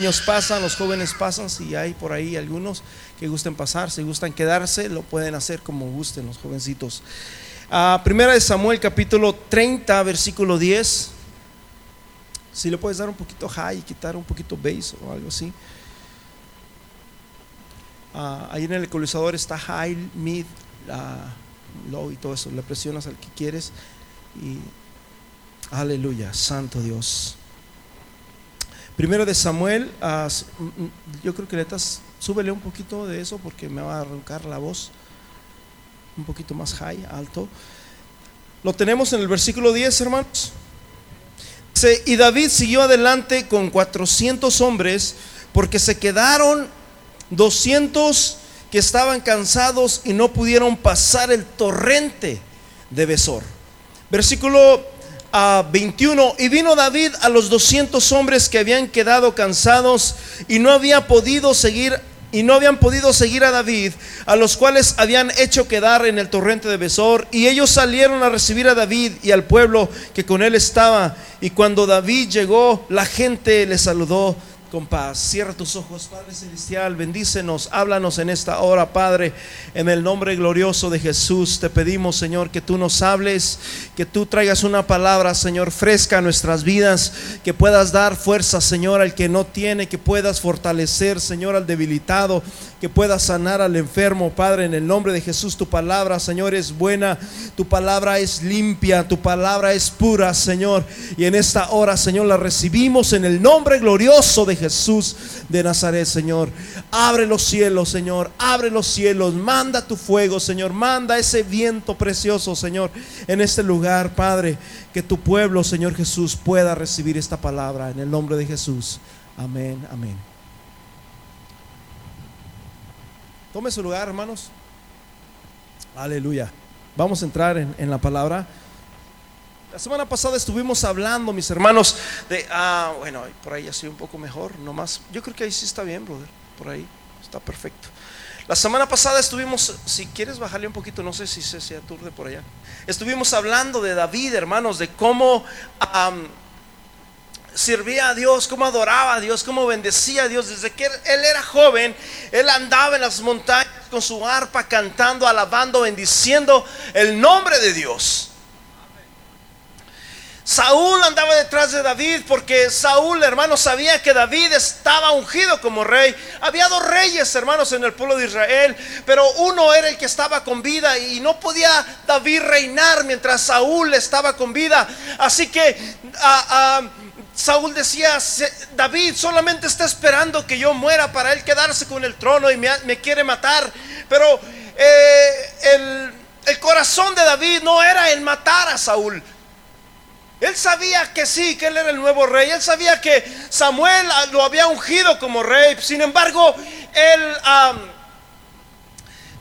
niños pasan, los jóvenes pasan, si hay por ahí algunos que gusten pasar, si gustan quedarse, lo pueden hacer como gusten los jovencitos. Ah, primera de Samuel capítulo 30, versículo 10. Si le puedes dar un poquito high y quitar un poquito bass o algo así. Ah, ahí en el ecualizador está high, mid, ah, low y todo eso. Le presionas al que quieres y aleluya, santo Dios. Primero de Samuel, yo creo que le estás, súbele un poquito de eso porque me va a arrancar la voz. Un poquito más high, alto. Lo tenemos en el versículo 10, hermanos. y David siguió adelante con 400 hombres porque se quedaron 200 que estaban cansados y no pudieron pasar el torrente de Besor. Versículo a 21, y vino David a los 200 hombres que habían quedado cansados y no había podido seguir y no habían podido seguir a David, a los cuales habían hecho quedar en el torrente de Besor, y ellos salieron a recibir a David y al pueblo que con él estaba, y cuando David llegó, la gente le saludó con paz. Cierra tus ojos, Padre Celestial, bendícenos, háblanos en esta hora, Padre, en el nombre glorioso de Jesús. Te pedimos, Señor, que tú nos hables, que tú traigas una palabra, Señor, fresca a nuestras vidas, que puedas dar fuerza, Señor, al que no tiene, que puedas fortalecer, Señor, al debilitado, que puedas sanar al enfermo, Padre, en el nombre de Jesús. Tu palabra, Señor, es buena, tu palabra es limpia, tu palabra es pura, Señor. Y en esta hora, Señor, la recibimos en el nombre glorioso de Jesús de Nazaret, Señor. Abre los cielos, Señor. Abre los cielos. Manda tu fuego, Señor. Manda ese viento precioso, Señor, en este lugar, Padre. Que tu pueblo, Señor Jesús, pueda recibir esta palabra en el nombre de Jesús. Amén, amén. Tome su lugar, hermanos. Aleluya. Vamos a entrar en, en la palabra. La semana pasada estuvimos hablando, mis hermanos, de, ah, bueno, por ahí ya estoy un poco mejor, nomás. Yo creo que ahí sí está bien, brother, por ahí está perfecto. La semana pasada estuvimos, si quieres bajarle un poquito, no sé si se, aturde por allá. Estuvimos hablando de David, hermanos, de cómo servía a Dios, cómo adoraba a Dios, cómo bendecía a Dios. Desde que él era joven, él andaba en las montañas con su arpa, cantando, alabando, bendiciendo el nombre de Dios. Saúl andaba detrás de David porque Saúl, hermanos, sabía que David estaba ungido como rey. Había dos reyes, hermanos, en el pueblo de Israel, pero uno era el que estaba con vida y no podía David reinar mientras Saúl estaba con vida. Así que Saúl decía, David solamente está esperando que yo muera para él quedarse con el trono y me, quiere matar. Pero eh, el corazón de David no era el matar a Saúl. Él sabía que sí, que él era el nuevo rey. Él sabía que Samuel lo había ungido como rey. Sin embargo, él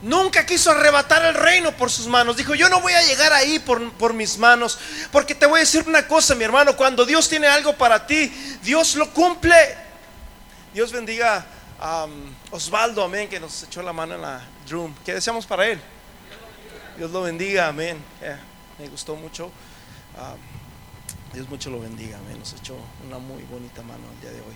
nunca quiso arrebatar el reino por sus manos. Dijo, yo no voy a llegar ahí por, mis manos. Porque te voy a decir una cosa, mi hermano. Cuando Dios tiene algo para ti, Dios lo cumple. Dios bendiga a Osvaldo, amén, que nos echó la mano en la drum. ¿Qué deseamos para él? Dios lo bendiga, amén. me gustó mucho. Dios mucho lo bendiga, me nos echó una muy bonita mano el día de hoy.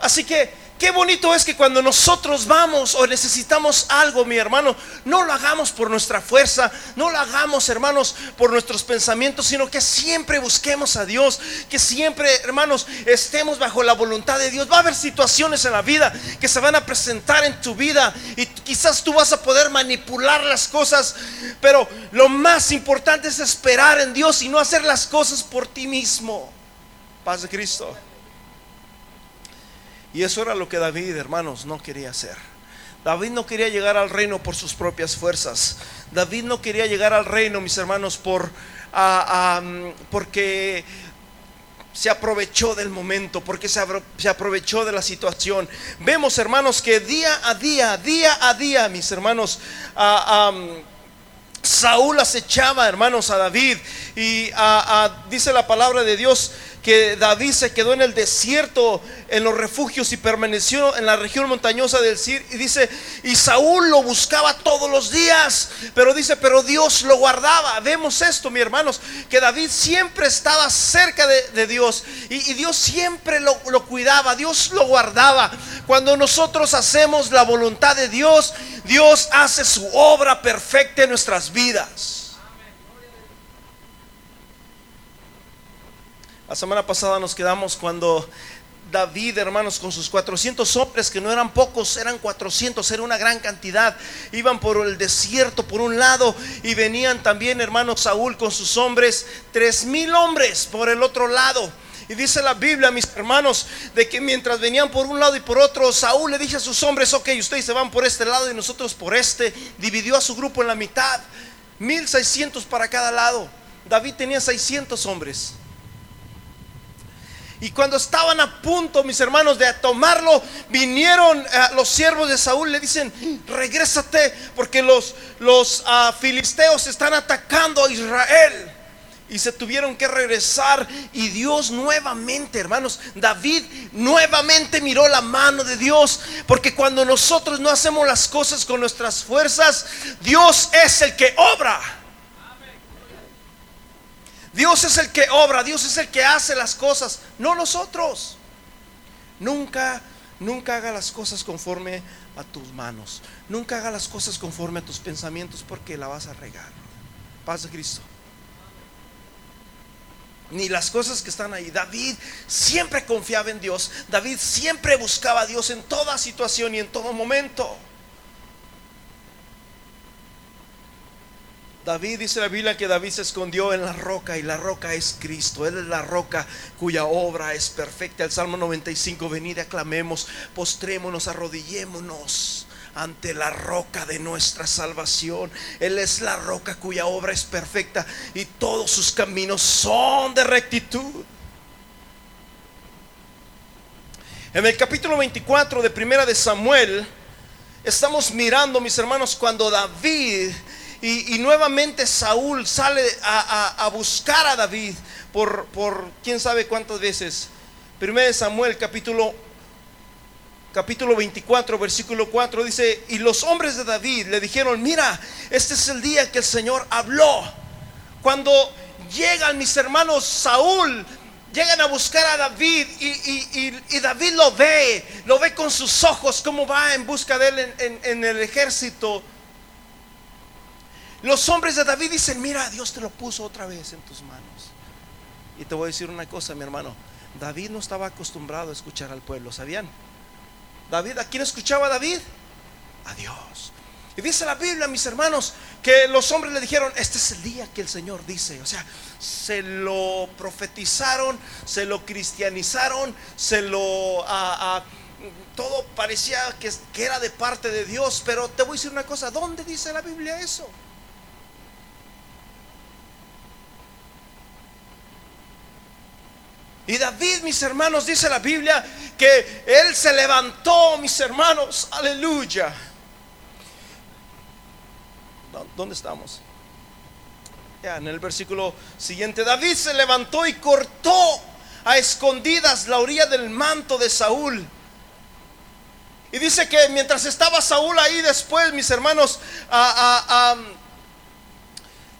Así que qué bonito es que cuando nosotros vamos o necesitamos algo, mi hermano, no lo hagamos por nuestra fuerza, no lo hagamos, hermanos, por nuestros pensamientos, sino que siempre busquemos a Dios, que siempre, hermanos, estemos bajo la voluntad de Dios. Va a haber situaciones en la vida que se van a presentar en tu vida y quizás tú vas a poder manipular las cosas, pero lo más importante es esperar en Dios y no hacer las cosas por ti mismo. Paz de Cristo. Y eso era lo que David, hermanos, no quería hacer. David no quería llegar al reino por sus propias fuerzas. David no quería llegar al reino, mis hermanos, por porque se aprovechó del momento, porque se, aprovechó de la situación. Vemos, hermanos, que día a día, día a día, mis hermanos, Saúl acechaba, hermanos, a David. Y dice la palabra de Dios que David se quedó en el desierto, en los refugios y permaneció en la región montañosa del Sir. Y dice, y Saúl lo buscaba todos los días, pero dice, pero Dios lo guardaba. Vemos esto, mi hermanos, que David siempre estaba cerca de, Dios y, Dios siempre lo, lo cuidaba, Dios lo guardaba. Cuando nosotros hacemos la voluntad de Dios, Dios hace su obra perfecta en nuestras vidas. La semana pasada nos quedamos cuando David, hermanos, con sus 400 hombres, que no eran pocos, eran 400, era una gran cantidad, iban por el desierto por un lado y venían también, hermanos, Saúl con sus hombres, tres mil hombres por el otro lado. Y dice la Biblia, mis hermanos, de que mientras venían por un lado y por otro, Saúl le dice a sus hombres, ok, ustedes se van por este lado y nosotros por este. Dividió a su grupo en la mitad, 1600 para cada lado. David tenía 600 hombres. Y cuando estaban a punto, mis hermanos, de tomarlo, vinieron eh, los siervos de Saúl, le dicen, regrésate, porque los, los ah, filisteos están atacando a Israel. Y se tuvieron que regresar. Y Dios nuevamente, hermanos, David nuevamente miró la mano de Dios. Porque cuando nosotros no hacemos las cosas con nuestras fuerzas, Dios es el que obra. Dios es el que obra, Dios es el que hace las cosas, no nosotros. Nunca, nunca haga las cosas conforme a tus manos. Nunca haga las cosas conforme a tus pensamientos porque la vas a regar. Paz de Cristo. Ni las cosas que están ahí. David siempre confiaba en Dios. David siempre buscaba a Dios en toda situación y en todo momento. David dice la Biblia que David se escondió en la roca y la roca es Cristo. Él es la roca cuya obra es perfecta. El Salmo 95, venid aclamemos, postrémonos, arrodillémonos ante la roca de nuestra salvación. Él es la roca cuya obra es perfecta y todos sus caminos son de rectitud. En el capítulo 24 de Primera de Samuel estamos mirando, mis hermanos, cuando David y, nuevamente Saúl sale a, buscar a David por, quién sabe cuántas veces. Primero de Samuel capítulo capítulo 24, versículo 4 dice, y los hombres de David le dijeron, mira, este es el día que el Señor habló. Cuando llegan mis hermanos Saúl, llegan a buscar a David y, David lo ve, lo ve con sus ojos, cómo va en busca de él en el ejército. Los hombres de David dicen, mira, Dios te lo puso otra vez en tus manos. Y te voy a decir una cosa, mi hermano. David no estaba acostumbrado a escuchar al pueblo, ¿sabían? David, ¿a quién escuchaba David? A Dios. Y dice la Biblia, mis hermanos, que los hombres le dijeron, este es el día que el Señor dice. O sea, se lo profetizaron, se lo cristianizaron, se lo... todo parecía que, que era de parte de Dios, pero te voy a decir una cosa, ¿dónde dice la Biblia eso? Y David, mis hermanos, dice la Biblia que él se levantó, mis hermanos, aleluya. ¿Dónde estamos? Ya, en el versículo siguiente, David se levantó y cortó a escondidas la orilla del manto de Saúl. Y dice que mientras estaba Saúl ahí después, mis hermanos,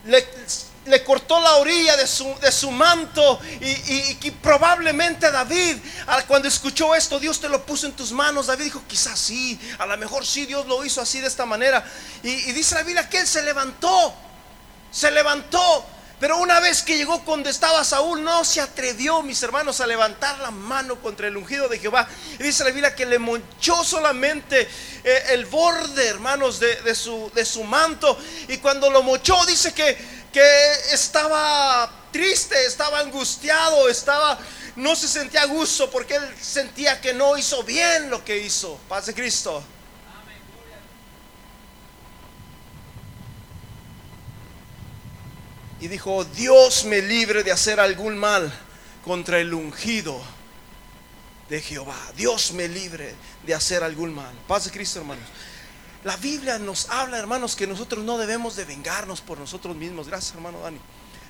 le, le cortó la orilla de su, de su manto y, y, probablemente David, cuando escuchó esto, Dios te lo puso en tus manos. David dijo, quizás sí, a lo mejor sí, Dios lo hizo así de esta manera. Y, y dice la Biblia que él se levantó, se levantó. Pero una vez que llegó donde estaba Saúl, no se atrevió, mis hermanos, a levantar la mano contra el ungido de Jehová. Y dice la Biblia que le monchó solamente eh, el borde, hermanos, de, de, su, de su manto. Y cuando lo mochó, dice que que estaba triste, estaba angustiado, estaba no se sentía a gusto porque él sentía que no hizo bien lo que hizo. Paz de Cristo. Y dijo, Dios me libre de hacer algún mal contra el ungido de Jehová. Dios me libre de hacer algún mal. Paz de Cristo, hermanos. La Biblia nos habla, hermanos, que nosotros no debemos de vengarnos por nosotros mismos. Gracias, hermano Dani.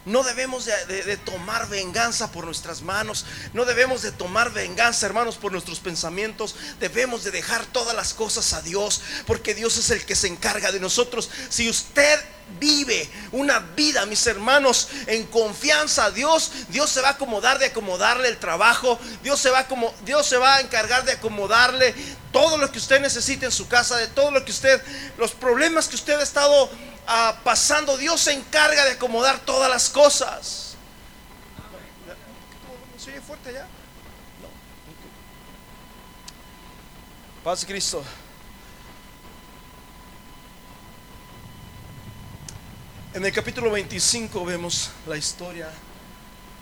No debemos de, tomar venganza por nuestras manos. No debemos de tomar venganza, hermanos, por nuestros pensamientos. Debemos de dejar todas las cosas a Dios, porque Dios es el que se encarga de nosotros. Si usted vive una vida, mis hermanos, en confianza a Dios, Dios se va a acomodar de acomodarle el trabajo. Dios se va como, Dios se va a encargar de acomodarle todo lo que usted necesite en su casa, de todo lo que usted, los problemas que usted ha estado pasando, Dios se encarga de acomodar todas las cosas. ¿Se oye fuerte? No. Paz Cristo. En el capítulo 25 vemos la historia.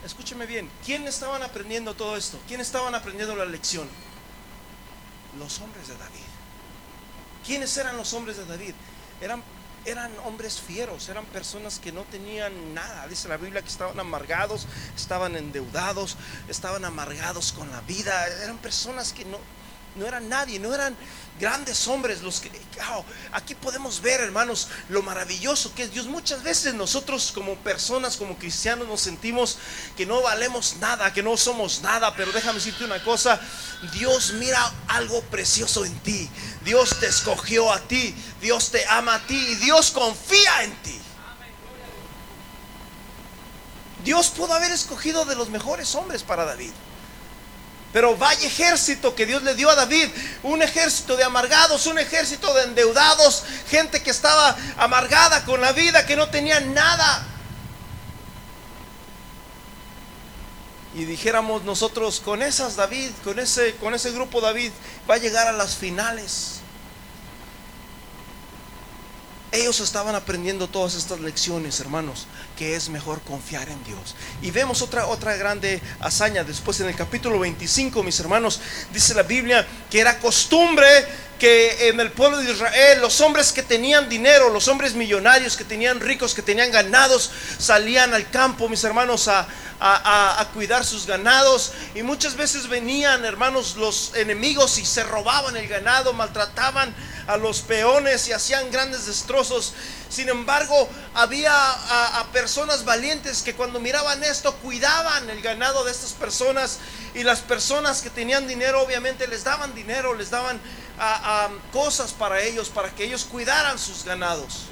Escúcheme bien, ¿quién estaban aprendiendo todo esto? ¿Quién estaban aprendiendo la lección? Los hombres de David. ¿Quiénes eran los hombres de David? Eran eran hombres fieros, eran personas que no tenían nada. Dice la Biblia que estaban amargados, estaban endeudados, estaban amargados con la vida. Eran personas que no, no eran nadie, no eran grandes hombres los que aquí podemos ver, hermanos, lo maravilloso que es Dios. Muchas veces nosotros como personas, como cristianos nos sentimos que no valemos nada, que no somos nada, pero déjame decirte una cosa, Dios mira algo precioso en ti. Dios te escogió a ti, Dios te ama a ti y Dios confía en ti. Dios pudo haber escogido de los mejores hombres para David. Pero vaya ejército que Dios le dio a David, un ejército de amargados, un ejército de endeudados, gente que estaba amargada con la vida, que no tenía nada. Y dijéramos nosotros, con esas David, con ese, con ese grupo David, va a llegar a las finales. Ellos estaban aprendiendo todas estas lecciones, hermanos, que es mejor confiar en Dios. Y vemos otra, otra grande hazaña después en el capítulo 25, mis hermanos, dice la Biblia que era costumbre que en el pueblo de Israel los hombres que tenían dinero, los hombres millonarios, que tenían ricos, que tenían ganados, salían al campo, mis hermanos, a, a, cuidar sus ganados. Y muchas veces venían, hermanos, los enemigos y se robaban el ganado, maltrataban a los peones y hacían grandes destrozos. Sin embargo, había a, personas valientes que cuando miraban esto cuidaban el ganado de estas personas y las personas que tenían dinero obviamente les daban dinero, les daban cosas para ellos, para que ellos cuidaran sus ganados.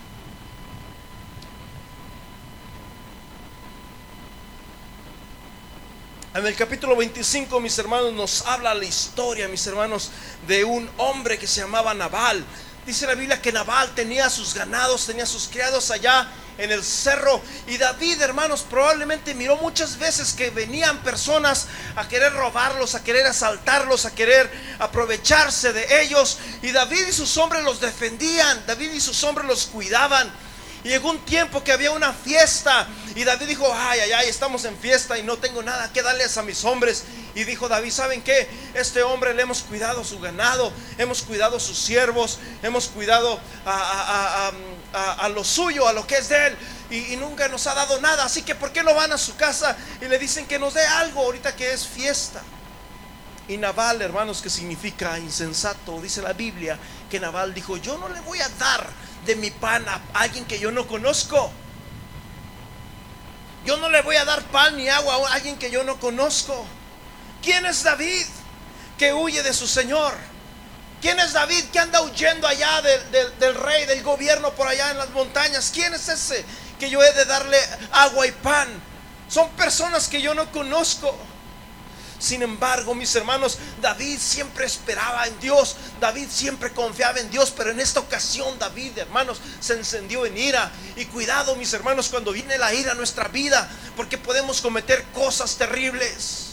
En el capítulo 25, mis hermanos, nos habla la historia, mis hermanos, de un hombre que se llamaba Nabal. Dice la Biblia que Nabal tenía sus ganados, tenía sus criados allá en el cerro. Y David, hermanos, probablemente miró muchas veces que venían personas a querer robarlos, a querer asaltarlos, a querer aprovecharse de ellos. Y David y sus hombres los defendían, David y sus hombres los cuidaban. Y llegó un tiempo que había una fiesta y David dijo, ay, ay, ay, estamos en fiesta y no tengo nada que darles a mis hombres. Y dijo David, ¿saben qué? Este hombre le hemos cuidado su ganado, hemos cuidado sus siervos, hemos cuidado a, lo suyo, a lo que es de él. Y, y, nunca nos ha dado nada. Así que ¿por qué no van a su casa y le dicen que nos dé algo ahorita que es fiesta? Y Naval, hermanos, que significa insensato, dice la Biblia, que Naval dijo, yo no le voy a dar de mi pan a alguien que yo no conozco. Yo no le voy a dar pan ni agua a alguien que yo no conozco. ¿Quién es David que huye de su Señor? ¿Quién es David que anda huyendo allá del rey, del gobierno por allá en las montañas? ¿Quién es ese que yo he de darle agua y pan? Son personas que yo no conozco. Sin embargo, mis hermanos, David siempre esperaba en Dios, David siempre confiaba en Dios, pero en esta ocasión David, hermanos, se encendió en ira. Y cuidado, mis hermanos, cuando viene la ira a nuestra vida, porque podemos cometer cosas terribles.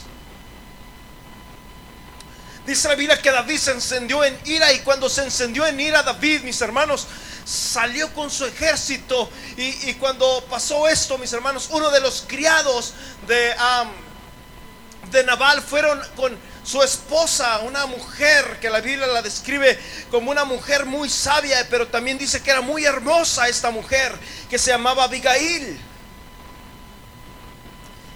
Dice la Biblia que David se encendió en ira y cuando se encendió en ira David, mis hermanos, salió con su ejército y, cuando pasó esto, mis hermanos, uno de los criados de de Nabal fueron con su esposa, una mujer que la Biblia la describe como una mujer muy sabia, pero también dice que era muy hermosa esta mujer, que se llamaba Abigail.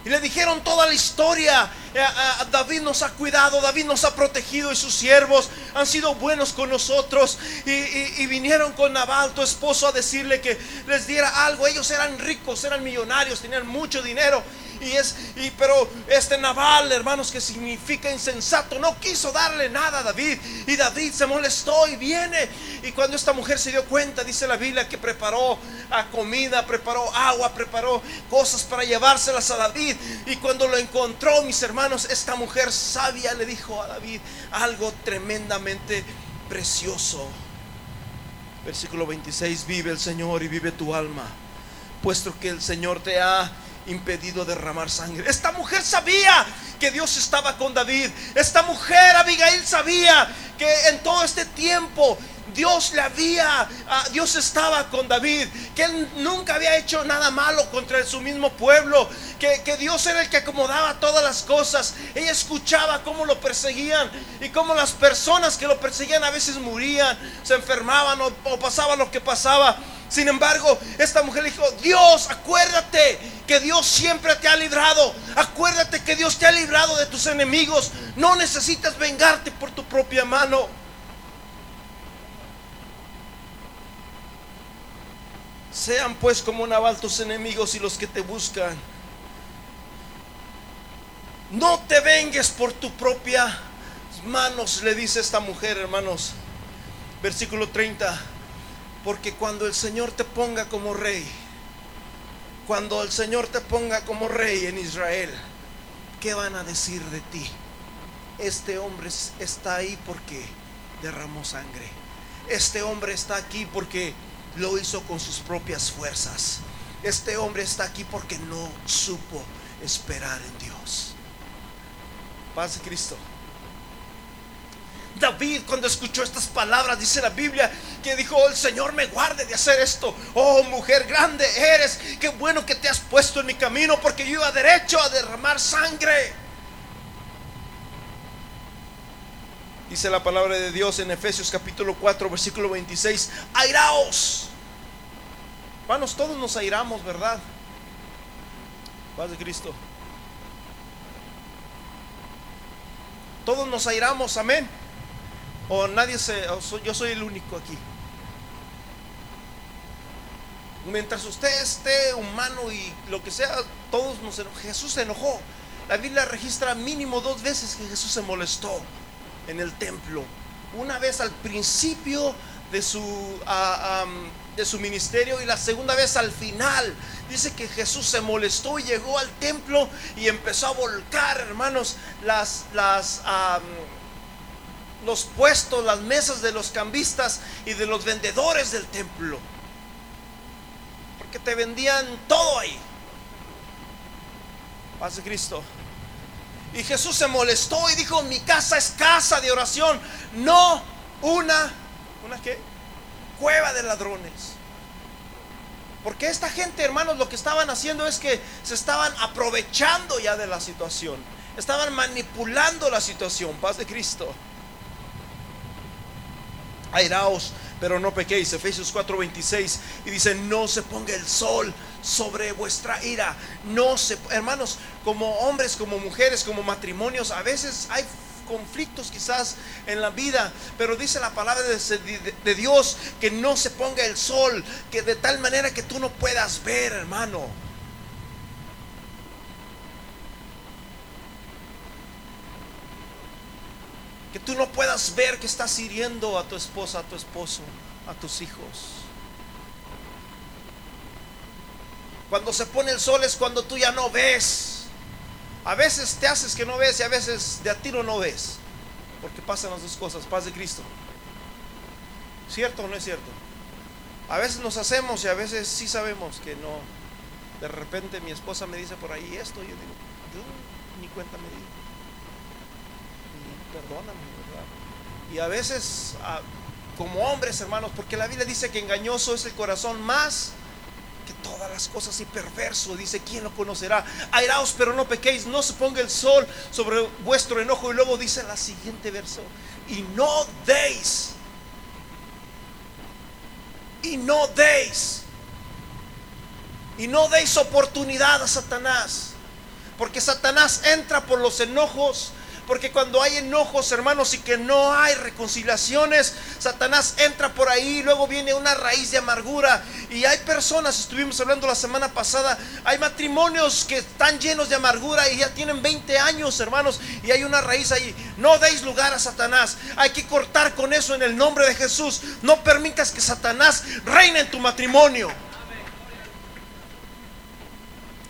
Y le dijeron toda la historia. Eh, David nos ha cuidado, David nos ha protegido y sus siervos han sido buenos con nosotros. Y, vinieron con Nabal, tu esposo, a decirle que les diera algo. Ellos eran ricos, eran millonarios, tenían mucho dinero y es, y, pero este Naval, hermanos, que significa insensato, no quiso darle nada a David. Y David se molestó y viene. Y cuando esta mujer se dio cuenta, dice la Biblia, que preparó comida, preparó agua, preparó cosas para llevárselas a David. Y cuando lo encontró, mis hermanos, esta mujer sabia le dijo a David algo tremendamente precioso. Versículo 26, vive el Señor y vive tu alma, puesto que el Señor te ha impedido derramar sangre. Esta mujer sabía que Dios estaba con David. Esta mujer, Abigail, sabía que en todo este tiempo Dios le había, ah, Dios estaba con David, que él nunca había hecho nada malo contra su mismo pueblo, que, Dios era el que acomodaba todas las cosas. Ella escuchaba cómo lo perseguían y cómo las personas que lo perseguían a veces morían, se enfermaban o, o pasaba lo que pasaba. Sin embargo, esta mujer dijo, Dios, acuérdate que Dios siempre te ha librado. Acuérdate que Dios te ha librado de tus enemigos. No necesitas vengarte por tu propia mano. Sean pues como Naval tus enemigos y los que te buscan. No te vengues por tu propia manos, le dice esta mujer, hermanos. Versículo 30. Porque cuando el Señor te ponga como rey, cuando el Señor te ponga como rey en Israel, ¿qué van a decir de ti? Este hombre está ahí porque derramó sangre. Este hombre está aquí porque lo hizo con sus propias fuerzas. Este hombre está aquí porque no supo esperar en Dios. Paz de Cristo. David cuando escuchó estas palabras, dice la Biblia, que dijo, el Señor me guarde de hacer esto. Oh mujer grande eres, qué bueno que te has puesto en mi camino porque yo iba derecho a derramar sangre. Dice la palabra de Dios en Efesios capítulo 4, versículo 26, airaos. Hermanos, todos nos airamos, ¿verdad? Paz de Cristo. Todos nos airamos, amén. O nadie se, yo soy el único aquí. Mientras usted esté humano y lo que sea, todos nos enojamos. Jesús se enojó. La Biblia registra mínimo dos veces que Jesús se molestó en el templo. Una vez al principio de su, de su ministerio y la segunda vez al final. Dice que Jesús se molestó y llegó al templo y empezó a volcar, hermanos, las, las, los puestos, las mesas de los cambistas y de los vendedores del templo. Porque te vendían todo ahí. Paz de Cristo. Y Jesús se molestó y dijo, mi casa es casa de oración, no una, ¿una qué? Cueva de ladrones. Porque esta gente, hermanos, lo que estaban haciendo es que se estaban aprovechando ya de la situación. Estaban manipulando la situación. Paz de Cristo airaos, pero no pequéis. Efesios 4:26 y dice, no se ponga el sol sobre vuestra ira. No se, hermanos, como hombres, como mujeres, como matrimonios, a veces hay conflictos quizás en la vida, pero dice la palabra de, de, Dios que no se ponga el sol, que de tal manera que tú no puedas ver, hermano. Que tú no puedas ver que estás hiriendo a tu esposa, a tu esposo, a tus hijos. Cuando se pone el sol es cuando tú ya no ves. A veces te haces que no ves y a veces de a tiro no ves. Porque pasan las dos cosas, paz de Cristo. ¿Cierto o no es cierto? A veces nos hacemos y a veces sí sabemos que no. De repente mi esposa me dice por ahí esto y yo digo, yo ni cuenta me di perdóname, ¿verdad? Y a veces, ah, como hombres, hermanos, porque la Biblia dice que engañoso es el corazón más que todas las cosas y perverso. Dice, ¿quién lo conocerá? Airaos, pero no pequéis, no se ponga el sol sobre vuestro enojo. Y luego dice la siguiente verso, y no deis, y no deis, y no deis oportunidad a Satanás Porque Satanás entra por los enojos, porque cuando hay enojos, hermanos, y que no hay reconciliaciones, Satanás entra por ahí, luego viene una raíz de amargura. Y hay personas, estuvimos hablando la semana pasada, hay matrimonios que están llenos de amargura y ya tienen 20 años, hermanos, y hay una raíz ahí. No deis lugar a Satanás. Hay que cortar con eso en el nombre de Jesús. No permitas que Satanás reine en tu matrimonio.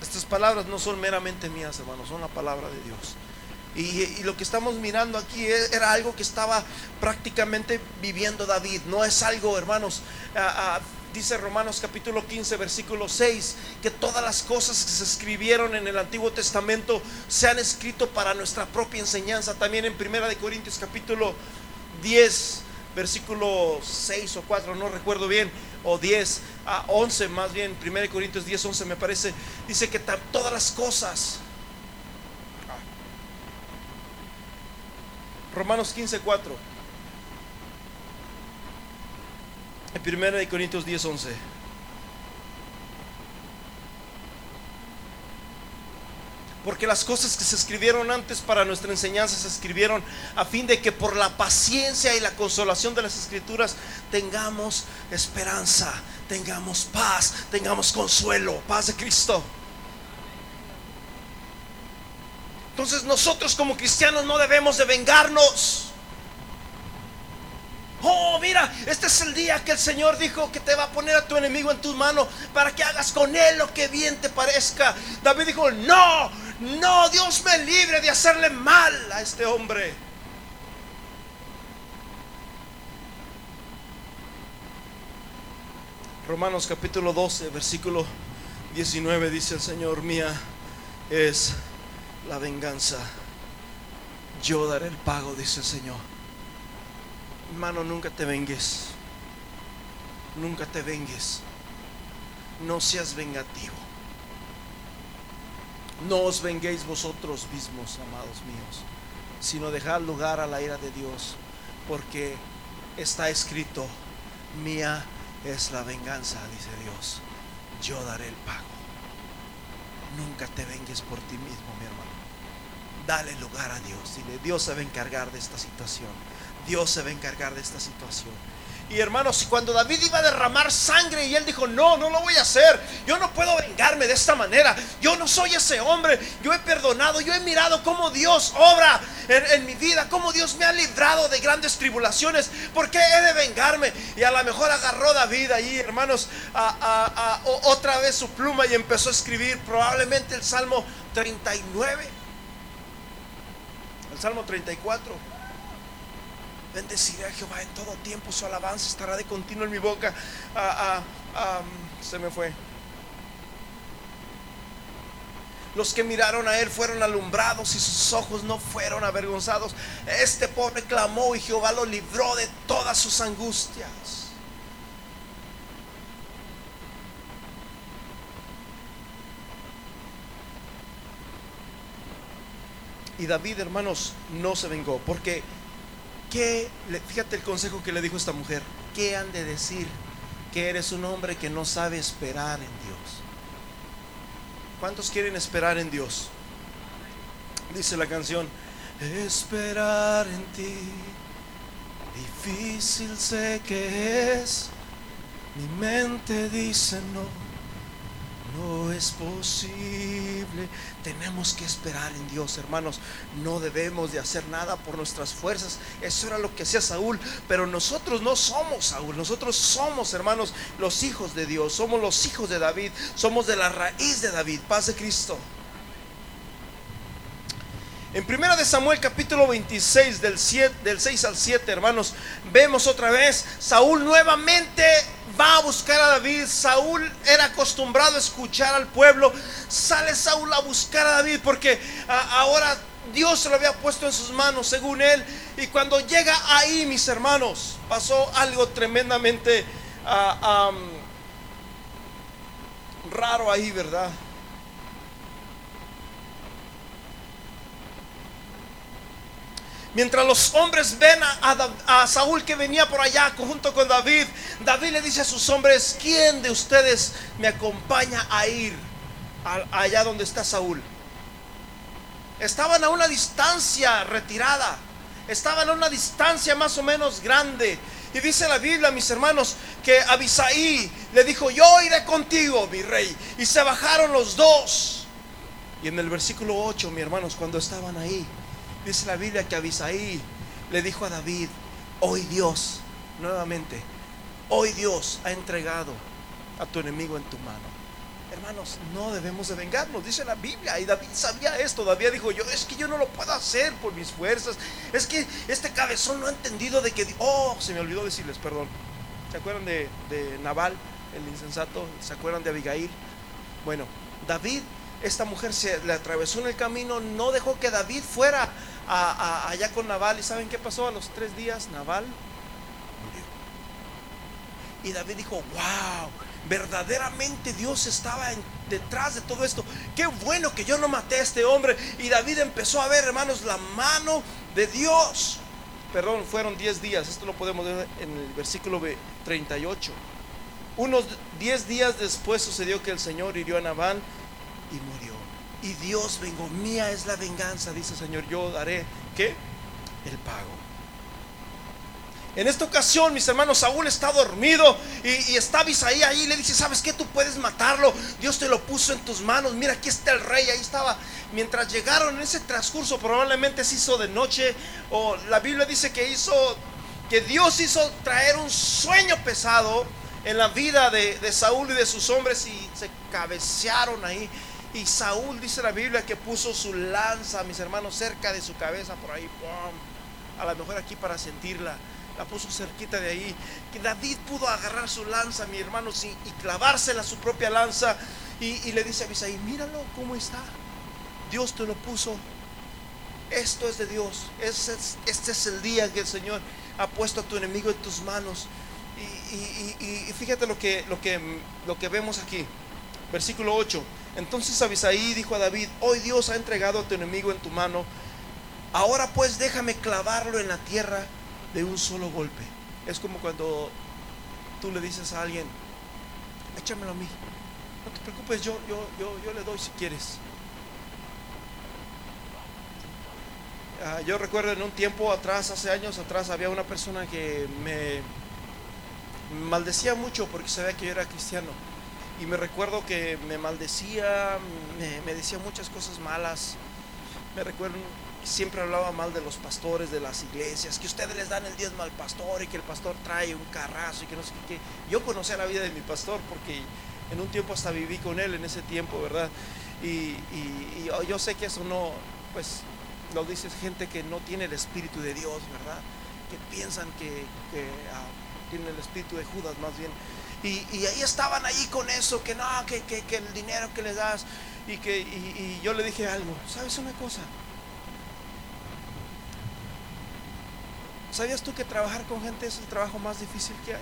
Estas palabras no son meramente mías, hermanos, son la palabra de Dios. Y, lo que estamos mirando aquí e, era algo que estaba prácticamente viviendo David. No es algo, hermanos, dice Romanos capítulo 15, versículo 6, que todas las cosas que se escribieron en el Antiguo Testamento se han escrito para nuestra propia enseñanza. También en Primera de Corintios capítulo 10, versículo 6 o 4, no recuerdo bien, o 10 a 11 más bien, Primera de Corintios 10, 11 me parece, dice que todas las cosas Romanos 15, 4. En 1 de Corintios 10, 11. Porque las cosas que se escribieron antes para nuestra enseñanza se escribieron a fin de que por la paciencia y la consolación de las escrituras tengamos esperanza, tengamos paz, tengamos consuelo, paz de Cristo. Entonces nosotros como cristianos no debemos de vengarnos. Oh, mira, este es el día que el Señor dijo que te va a poner a tu enemigo en tus manos para que hagas con él lo que bien te parezca. David dijo, no, no, Dios me libre de hacerle mal a este hombre. Romanos capítulo 12, versículo 19 dice el Señor, mía es la venganza. Yo daré el pago, dice el Señor. Hermano, nunca te vengues. Nunca te vengues. No seas vengativo. No os venguéis vosotros mismos, amados míos, sino dejad lugar a la ira de Dios, porque está escrito, mía es la venganza, dice Dios. Yo daré el pago. Nunca te vengues por ti mismo, mi. Dale lugar a Dios. Dile, Dios se va a encargar de esta situación. Dios se va a encargar de esta situación. Y hermanos, cuando David iba a derramar sangre y él dijo, no, no lo voy a hacer, yo no puedo vengarme de esta manera, yo no soy ese hombre, yo he perdonado, yo he mirado cómo Dios obra en, mi vida, cómo Dios me ha librado de grandes tribulaciones, ¿por qué he de vengarme? Y a lo mejor agarró David ahí, hermanos, otra vez su pluma y empezó a escribir probablemente el Salmo 39, el Salmo 34. Bendeciré a Jehová en todo tiempo, su alabanza estará de continuo en mi boca. Ah, ah, se me fue. Los que miraron a él fueron alumbrados y sus ojos no fueron avergonzados. Este pobre clamó y Jehová lo libró de todas sus angustias. Y David, hermanos, no se vengó porque ¿Qué, fíjate el consejo que le dijo esta mujer, ¿qué han de decir? Que eres un hombre que no sabe esperar en Dios. ¿Cuántos quieren esperar en Dios? Dice la canción, esperar en ti, difícil sé que es, mi mente dice no no es posible. Tenemos que esperar en Dios, hermanos. No debemos de hacer nada por nuestras fuerzas. Eso era lo que hacía Saúl. Pero nosotros no somos Saúl. Nosotros somos, hermanos, los hijos de Dios. Somos los hijos de David. Somos de la raíz de David. Paz de Cristo. En 1 de Samuel capítulo 26 del, 7, del 6 al 7, hermanos, vemos otra vez Saúl nuevamente va a buscar a David. Saúl era acostumbrado a escuchar al pueblo. Sale Saúl a buscar a David porque ahora Dios se lo había puesto en sus manos, según él. Y cuando llega ahí, mis hermanos, pasó algo tremendamente ah, raro ahí, ¿verdad? Mientras los hombres ven a, Saúl que venía por allá junto con David, David le dice a sus hombres, ¿quién de ustedes me acompaña a ir allá donde está Saúl? estaban a una distancia retirada, estaban a una distancia más o menos grande. Y dice la Biblia, mis hermanos, que Abisaí le dijo, yo iré contigo, mi rey. Y se bajaron los dos. Y en el versículo 8, mis hermanos, cuando estaban ahí, dice la Biblia que Abisaí le dijo a David, hoy Dios, nuevamente, hoy Dios ha entregado a tu enemigo en tu mano. Hermanos, no debemos de vengarnos, dice la Biblia. Y David sabía esto. David dijo, yo es que yo no lo puedo hacer por mis fuerzas. Es que este cabezón no ha entendido de que... Oh, se me olvidó decirles, perdón. ¿Se acuerdan de, de Naval, el insensato? ¿Se acuerdan de Abigail? Bueno, David, esta mujer se le atravesó en el camino, no dejó que David fuera allá con Naval. ¿Y saben qué pasó? A los tres días, Naval murió. Y David dijo, wow, verdaderamente Dios estaba detrás de todo esto. Qué bueno que yo no maté a este hombre. Y David empezó a ver, hermanos, la mano de Dios. Perdón, fueron 10 días. Esto lo podemos ver en el versículo 38. Unos 10 días después sucedió que el Señor hirió a Nabán y murió. Y Dios vengó. Mía es la venganza, dice el Señor. Yo daré, ¿qué? El pago. En esta ocasión, mis hermanos, Saúl está dormido y, está Abisaí ahí. Le dice: ¿Sabes qué? Tú puedes matarlo. Dios te lo puso en tus manos. Mira, aquí está el rey. Ahí estaba. Mientras llegaron en ese transcurso, probablemente se hizo de noche. O la Biblia dice que hizo, que Dios hizo traer un sueño pesado en la vida de, Saúl y de sus hombres y se cabecearon ahí. Y Saúl dice la Biblia que puso su lanza, mis hermanos, cerca de su cabeza por ahí. A lo mejor aquí para sentirla. La puso cerquita de ahí, que David pudo agarrar su lanza, mi hermano, y, y clavársela su propia lanza, y, le dice a Abisaí, míralo cómo está, Dios te lo puso, esto es de Dios, este es, es el día que el Señor ha puesto a tu enemigo en tus manos, y, y fíjate lo que, lo, que, lo que vemos aquí, versículo 8, entonces Abisaí dijo a David, hoy Dios ha entregado a tu enemigo en tu mano, ahora pues déjame clavarlo en la tierra, de un solo golpe. Es como cuando tú le dices a alguien, échamelo a mí. No te preocupes, yo, yo, yo, yo le doy si quieres. Ah, yo recuerdo en un tiempo atrás, hace años atrás, había una persona que me maldecía mucho porque sabía que yo era cristiano. Y me recuerdo que me maldecía, me, decía muchas cosas malas. Me recuerdo siempre hablaba mal de los pastores de las iglesias, que ustedes les dan el diezmo al pastor y que el pastor trae un carrazo y que no sé qué. Yo conocía la vida de mi pastor porque en un tiempo hasta viví con él en ese tiempo, ¿verdad? Y, yo sé que eso no, pues lo dice gente que no tiene el espíritu de Dios, ¿verdad? Que piensan que, ah, tienen el espíritu de Judas más bien. Y, ahí estaban ahí con eso, que no, que, el dinero que les das. Y, que, yo le dije algo, ¿sabes una cosa? ¿Sabías tú que trabajar con gente es el trabajo más difícil que hay?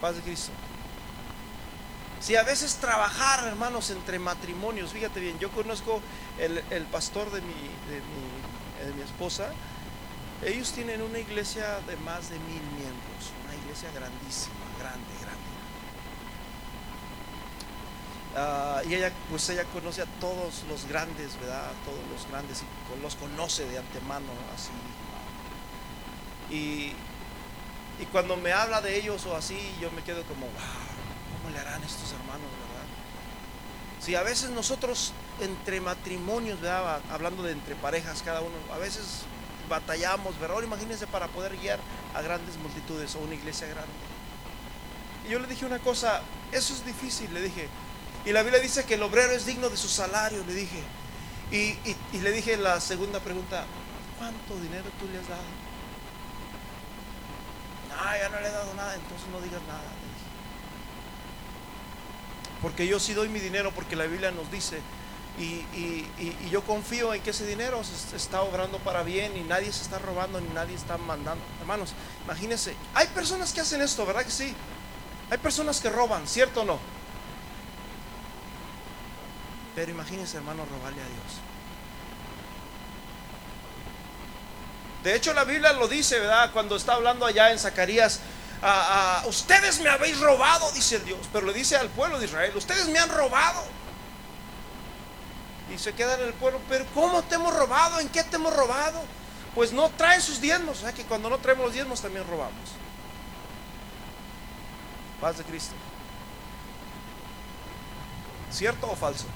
Paz de Cristo. Si a veces trabajar, hermanos, entre matrimonios, fíjate bien, yo conozco el, pastor de mi, de mi esposa, ellos tienen una iglesia de más de mil miembros, una iglesia grandísima, grande, grande. Ah, y ella, pues ella conoce a todos los grandes, ¿verdad? A todos los grandes y los conoce de antemano, así. Y, y cuando me habla de ellos o así, yo me quedo como, wow, ¿cómo le harán estos hermanos, verdad? Si a veces nosotros entre matrimonios, ¿verdad? Hablando de entre parejas cada uno, a veces batallamos, ¿verdad? Ahora imagínense para poder guiar a grandes multitudes o una iglesia grande. Y yo le dije una cosa, eso es difícil, le dije, y la Biblia dice que el obrero es digno de su salario, le dije. Y, le dije la segunda pregunta, ¿cuánto dinero tú le has dado? Ah, ya no le he dado nada, entonces no digas nada. Porque yo sí doy mi dinero porque la Biblia nos dice. Y, y, yo confío en que ese dinero se está obrando para bien y nadie se está robando ni nadie está mandando. Hermanos, imagínense, hay personas que hacen esto, ¿verdad que sí? Hay personas que roban, ¿cierto o no? Pero imagínense, hermano, robarle a Dios. De hecho, la Biblia lo dice, ¿verdad? Cuando está hablando allá en Zacarías, ah, ah, ustedes me habéis robado, dice Dios, pero le dice al pueblo de Israel, ustedes me han robado. Y se queda en el pueblo, pero ¿cómo te hemos robado? ¿En qué te hemos robado? Pues no traen sus diezmos, o sea que cuando no traemos los diezmos también robamos. Paz de Cristo. ¿Cierto o falso?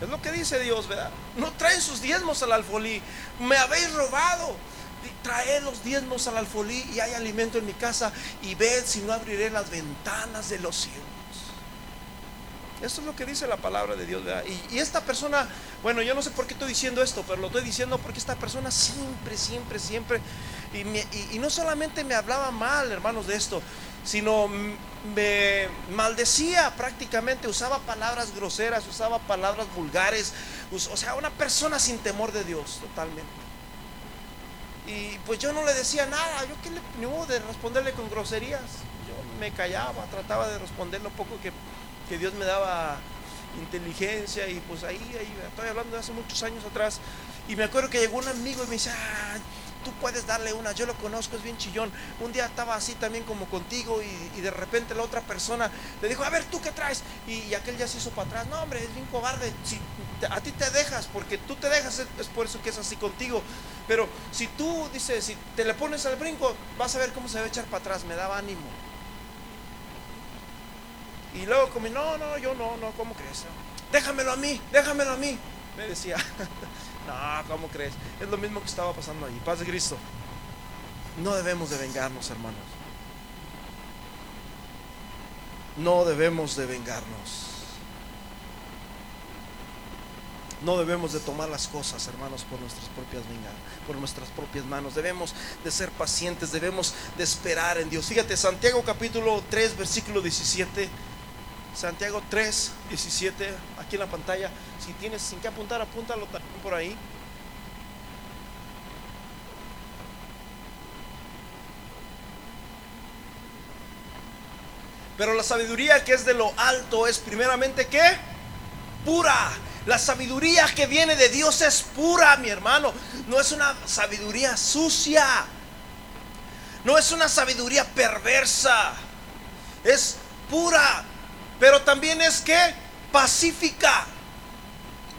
Es lo que dice Dios, ¿verdad? No traen sus diezmos al alfolí. Me habéis robado. Traed los diezmos al alfolí y hay alimento en mi casa y ved si no abriré las ventanas de los cielos. Esto es lo que dice la palabra de Dios. Y, esta persona, bueno, yo no sé por qué estoy diciendo esto, pero lo estoy diciendo porque esta persona siempre, siempre, siempre, y, no solamente me hablaba mal, hermanos, de esto, sino me maldecía prácticamente, usaba palabras groseras, usaba palabras vulgares, o sea, una persona sin temor de Dios totalmente. Y pues yo no le decía nada, yo qué le de responderle con groserías. Yo me callaba, trataba de responder lo poco que, que Dios me daba inteligencia y pues ahí, ahí, estoy hablando de hace muchos años atrás. Y me acuerdo que llegó un amigo y me dice, ah, tú puedes darle una, yo lo conozco, es bien chillón. Un día estaba así también como contigo y, de repente la otra persona le dijo, a ver, ¿tú qué traes? Y, aquel ya se hizo para atrás, no hombre, es bien cobarde, a ti te dejas, porque tú te dejas, es, por eso que es así contigo. Pero si tú, dices, si te le pones al brinco, vas a ver cómo se va a echar para atrás, me daba ánimo. Y luego como, no, no, yo no, no, ¿cómo crees? Déjamelo a mí, déjamelo a mí, me decía. No, ¿cómo crees? Es lo mismo que estaba pasando ahí. Paz de Cristo. No debemos de vengarnos, hermanos. No debemos de vengarnos. No debemos de tomar las cosas, hermanos, por nuestras propias por nuestras propias manos. Debemos de ser pacientes, debemos de esperar en Dios. Fíjate, Santiago capítulo 3, versículo 17. Santiago 3, 17, aquí en la pantalla. Si tienes sin qué apuntar, apúntalo también por ahí. Pero la sabiduría que es de lo alto es primeramente qué? Pura. La sabiduría que viene de Dios es pura, mi hermano. No es una sabiduría sucia. No es una sabiduría perversa. Es pura. Pero también es que pacífica.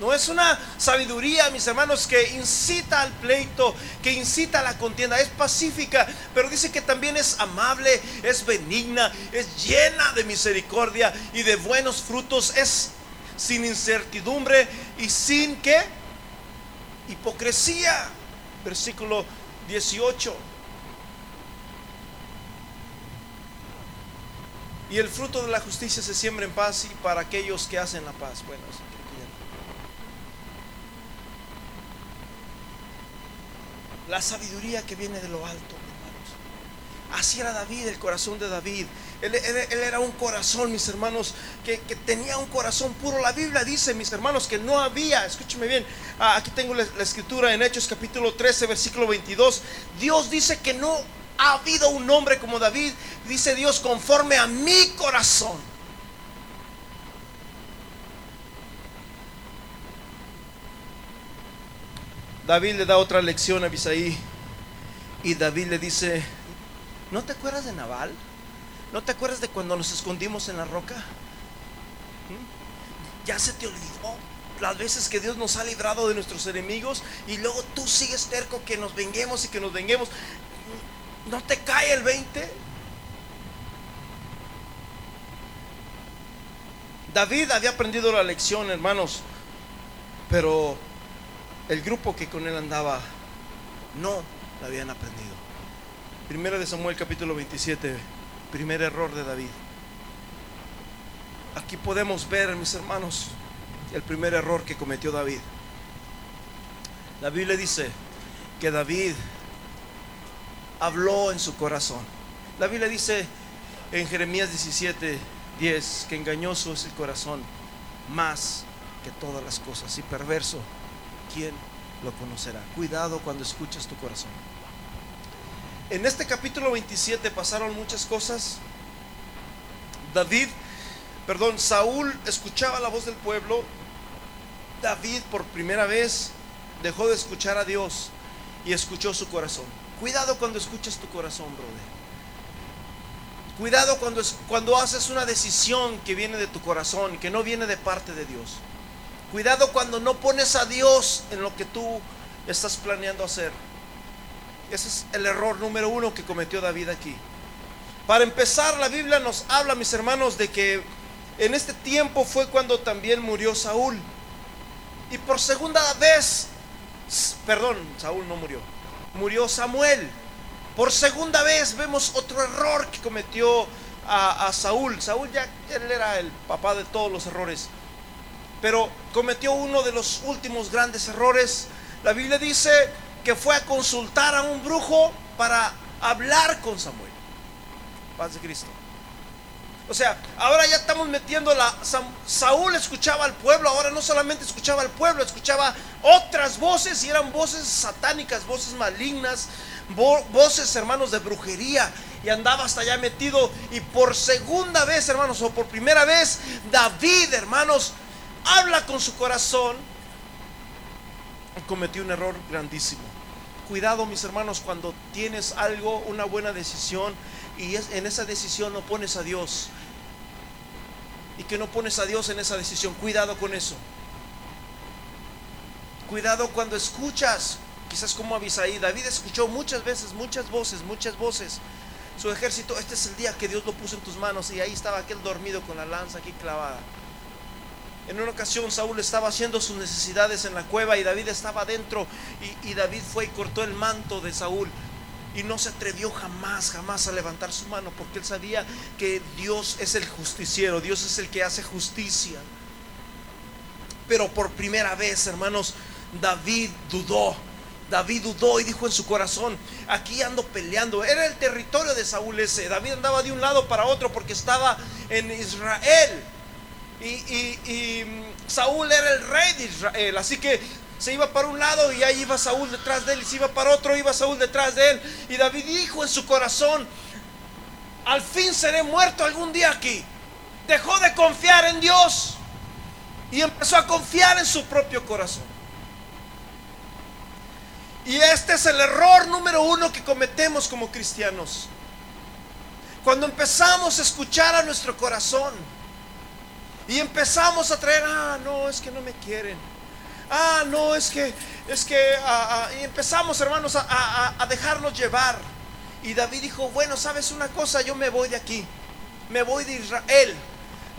No es una sabiduría, mis hermanos, que incita al pleito, que incita a la contienda. Es pacífica, pero dice que también es amable, es benigna, es llena de misericordia y de buenos frutos. Es sin incertidumbre y sin qué? Hipocresía. Versículo 18. Y el fruto de la justicia se siembra en paz y para aquellos que hacen la paz. Bueno, la sabiduría que viene de lo alto, hermanos. Así era David, el corazón de David. Él, era un corazón, mis hermanos, que, tenía un corazón puro. La Biblia dice, mis hermanos, que no había, escúcheme bien, ah, aquí tengo la, la escritura en Hechos capítulo 13, versículo 22. Dios dice que no ha habido un hombre como David, dice Dios, conforme a mi corazón. David le da otra lección a Abisaí y David le dice, ¿no te acuerdas de Naval? ¿No te acuerdas de cuando nos escondimos en la roca? ¿Mm? ¿Ya se te olvidó las veces que Dios nos ha librado de nuestros enemigos y luego tú sigues terco que nos venguemos y que nos venguemos? ¿No te cae el 20? David había aprendido la lección, hermanos, pero el grupo que con él andaba no la habían aprendido. Primera de Samuel capítulo 27, primer error de David. Aquí podemos ver, mis hermanos, el primer error que cometió David. La Biblia dice que David habló en su corazón. La Biblia dice en Jeremías 17, 10 que engañoso es el corazón más que todas las cosas y perverso, ¿quién lo conocerá? Cuidado cuando escuchas tu corazón. En este capítulo 27 pasaron muchas cosas. David, perdón, Saúl escuchaba la voz del pueblo. David por primera vez dejó de escuchar a Dios y escuchó su corazón. Cuidado cuando escuchas tu corazón, brother. Cuidado cuando, cuando haces una decisión que viene de tu corazón, que no viene de parte de Dios. Cuidado cuando no pones a Dios en lo que tú estás planeando hacer. Ese es el error número uno que cometió David aquí. Para empezar, la Biblia nos habla, mis hermanos, de que en este tiempo fue cuando también murió Saúl. Y por segunda vez, perdón, Saúl no murió, murió Samuel. Por segunda vez vemos otro error que cometió a, Saúl. Saúl ya él era el papá de todos los errores. Pero cometió uno de los últimos grandes errores. La Biblia dice que fue a consultar a un brujo para hablar con Samuel. Paz de Cristo. O sea, ahora ya estamos metiendo la... Saúl escuchaba al pueblo, ahora no solamente escuchaba al pueblo, escuchaba otras voces y eran voces satánicas, voces malignas, voces, hermanos, de brujería. Y andaba hasta allá metido. Y por segunda vez, hermanos, o por primera vez, David, hermanos, habla con su corazón. Cometió un error grandísimo. Cuidado, mis hermanos, cuando tienes algo, una buena decisión, y en esa decisión no pones a Dios. Y que no pones a Dios en esa decisión. Cuidado con eso. Cuidado cuando escuchas Quizás como Abisaí, David escuchó muchas veces, muchas voces, muchas voces. Su ejército, este es el día que Dios lo puso en tus manos y ahí estaba aquel dormido con la lanza aquí clavada. En una ocasión Saúl estaba haciendo sus necesidades en la cueva y David estaba adentro y, y, David fue y cortó el manto de Saúl y no se atrevió jamás, jamás a levantar su mano porque él sabía que Dios es el justiciero, Dios es el que hace justicia. Pero por primera vez, hermanos, David dudó David dudó y dijo en su corazón, aquí ando peleando. Era el territorio de Saúl ese. David andaba de un lado para otro porque estaba en Israel. Y, mm, Saúl era el rey de Israel. Así que se iba para un lado y ahí iba Saúl detrás de él. Y se iba para otro, iba Saúl detrás de él. Y David dijo en su corazón, al fin seré muerto algún día aquí. Dejó de confiar en Dios y empezó a confiar en su propio corazón. Y este es el error número uno que cometemos como cristianos. Cuando empezamos a escuchar a nuestro corazón y empezamos a traer, ah, no, es que no me quieren. Ah, no, es que, es que, ah, ah", empezamos, hermanos, a, dejarnos llevar. Y David dijo, bueno, sabes una cosa, yo me voy de aquí, me voy de Israel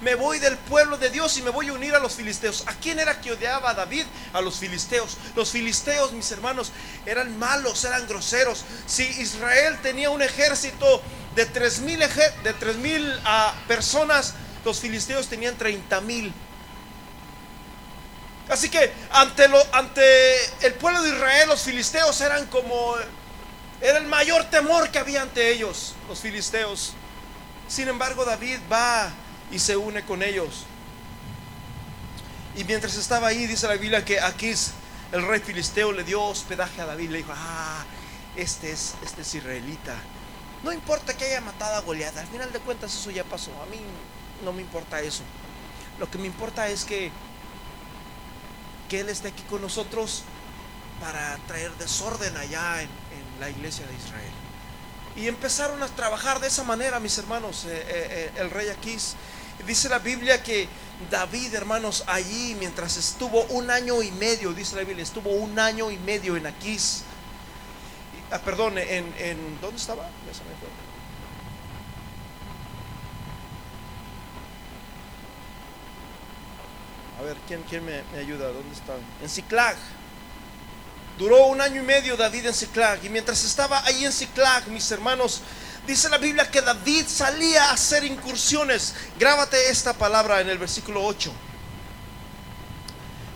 me voy del pueblo de Dios y me voy a unir a los filisteos. ¿A quién era que odiaba a David? A los filisteos. Los filisteos, mis hermanos, eran malos, eran groseros. Si Israel tenía un ejército de tres mil, de tres mil ah, personas, los filisteos tenían 30 mil. Así que ante, lo, ante el pueblo de Israel, los filisteos eran como... Era el mayor temor que había ante ellos, los filisteos. Sin embargo, David va y se une con ellos. Y mientras estaba ahí, dice la Biblia que Aquís, el rey filisteo, le dio hospedaje a David. Le dijo, ah, este es, este es israelita. No importa que haya matado a Goliat, al final de cuentas eso ya pasó. A mí no me importa eso. Lo que me importa es que, que Él esté aquí con nosotros para traer desorden allá en, la iglesia de Israel. Y empezaron a trabajar de esa manera, mis hermanos, eh, eh, eh, el rey Aquís Dice la Biblia que David, hermanos, allí mientras estuvo un año y medio, dice la Biblia, estuvo un año y medio en Aquís. Ah, perdón, en, en ¿dónde estaba? A ver, ¿quién, quién me, ayuda? ¿Dónde estaba? En Ciclag. Duró un año y medio David en Ciclag. Y mientras estaba ahí en Ciclag, mis hermanos, Dice la Biblia que David salía a hacer incursiones. Grábate esta palabra en el versículo 8.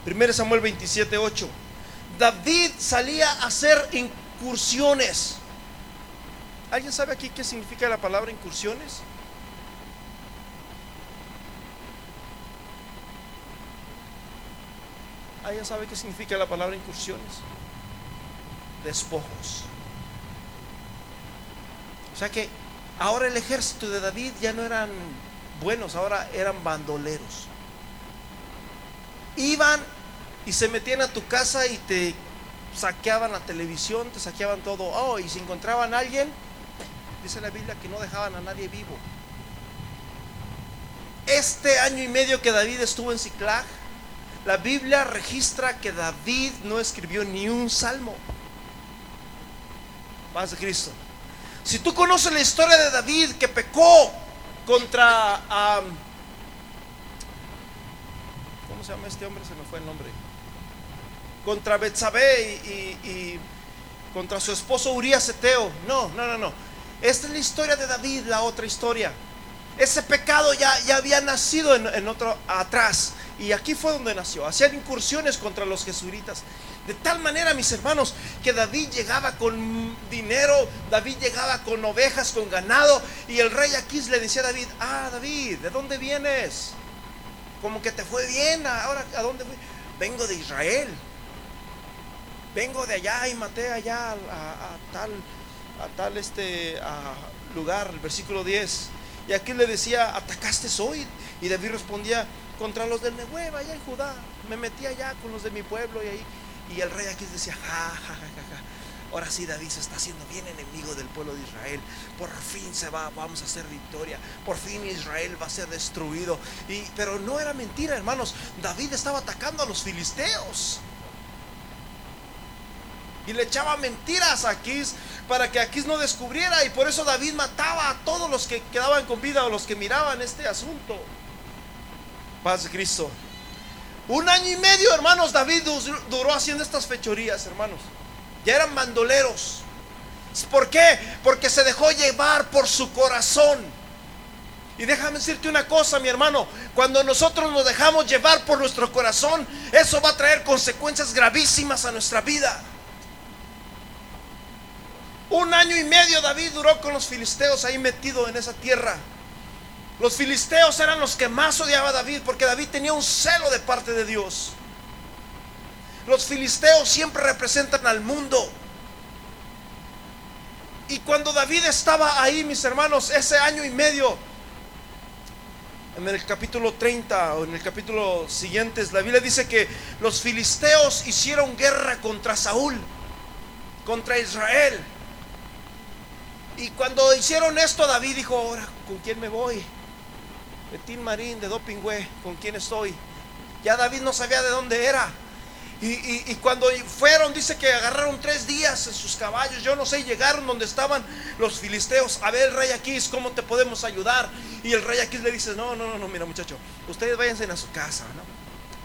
1 Samuel 27, 8. David salía a hacer incursiones. ¿Alguien sabe aquí qué significa la palabra incursiones? ¿Alguien sabe qué significa la palabra incursiones? Despojos. O sea que ahora el ejército de David ya no eran buenos, ahora eran bandoleros. Iban y se metían a tu casa y te saqueaban la televisión, te saqueaban todo. Oh, y si encontraban a alguien, dice la Biblia que no dejaban a nadie vivo. Este año y medio que David estuvo en Ciclag, la Biblia registra que David no escribió ni un salmo. Paz de Cristo. Si tú conoces la historia de David que pecó contra... ¿Cómo se llama este hombre? Se me fue el nombre. Contra Betsabé y, contra su esposo Urias Eteo. No, no, no, no. Esta es la historia de David, la otra historia. Ese pecado ya, ya había nacido en, otro atrás. Y aquí fue donde nació. Hacían incursiones contra los jesuitas. De tal manera, mis hermanos, que David llegaba con dinero, David llegaba con ovejas, con ganado. Y el rey Aquís le decía a David, ah, David, ¿de dónde vienes? Como que te fue bien. Ahora, ¿a dónde fui? Vengo de Israel. Vengo de allá y maté allá a, tal, a tal este lugar, el versículo 10. Y aquí le decía, atacaste hoy. Y David respondía, contra los del Nehuev, allá en Judá. Me metí allá con los de mi pueblo y ahí. Y el rey aquí decía, ja, ja, ja, ja, Ahora sí David se está haciendo bien enemigo del pueblo de Israel. Por fin se va, vamos a hacer victoria. Por fin Israel va a ser destruido. Y, pero no era mentira, hermanos. David estaba atacando a los filisteos. Y le echaba mentiras a Aquís para que Aquís no descubriera. Y por eso David mataba a todos los que quedaban con vida o los que miraban este asunto. Paz de Cristo. Un año y medio, hermanos, David duró haciendo estas fechorías, hermanos. Ya eran bandoleros. ¿Por qué? Porque se dejó llevar por su corazón. Y déjame decirte una cosa, mi hermano, cuando nosotros nos dejamos llevar por nuestro corazón, eso va a traer consecuencias gravísimas a nuestra vida. Un año y medio David duró con los filisteos ahí metido en esa tierra. Los filisteos eran los que más odiaba a David porque David tenía un celo de parte de Dios. Los filisteos siempre representan al mundo. Y cuando David estaba ahí, mis hermanos, ese año y medio, en el capítulo 30 o en el capítulo siguiente, la Biblia dice que los filisteos hicieron guerra contra Saúl, contra Israel. Y cuando hicieron esto, David dijo, ahora, ¿con quién me voy? Tim Marín, de Dopingüe, ¿con quién estoy? Ya David no sabía de dónde era. Y, cuando fueron, dice que agarraron tres días en sus caballos, yo no sé, llegaron donde estaban los filisteos. A ver, rey Aquís, ¿cómo te podemos ayudar? Y el rey Aquís le dice, no, no, no, no, mira muchacho, ustedes váyanse a su casa, ¿no?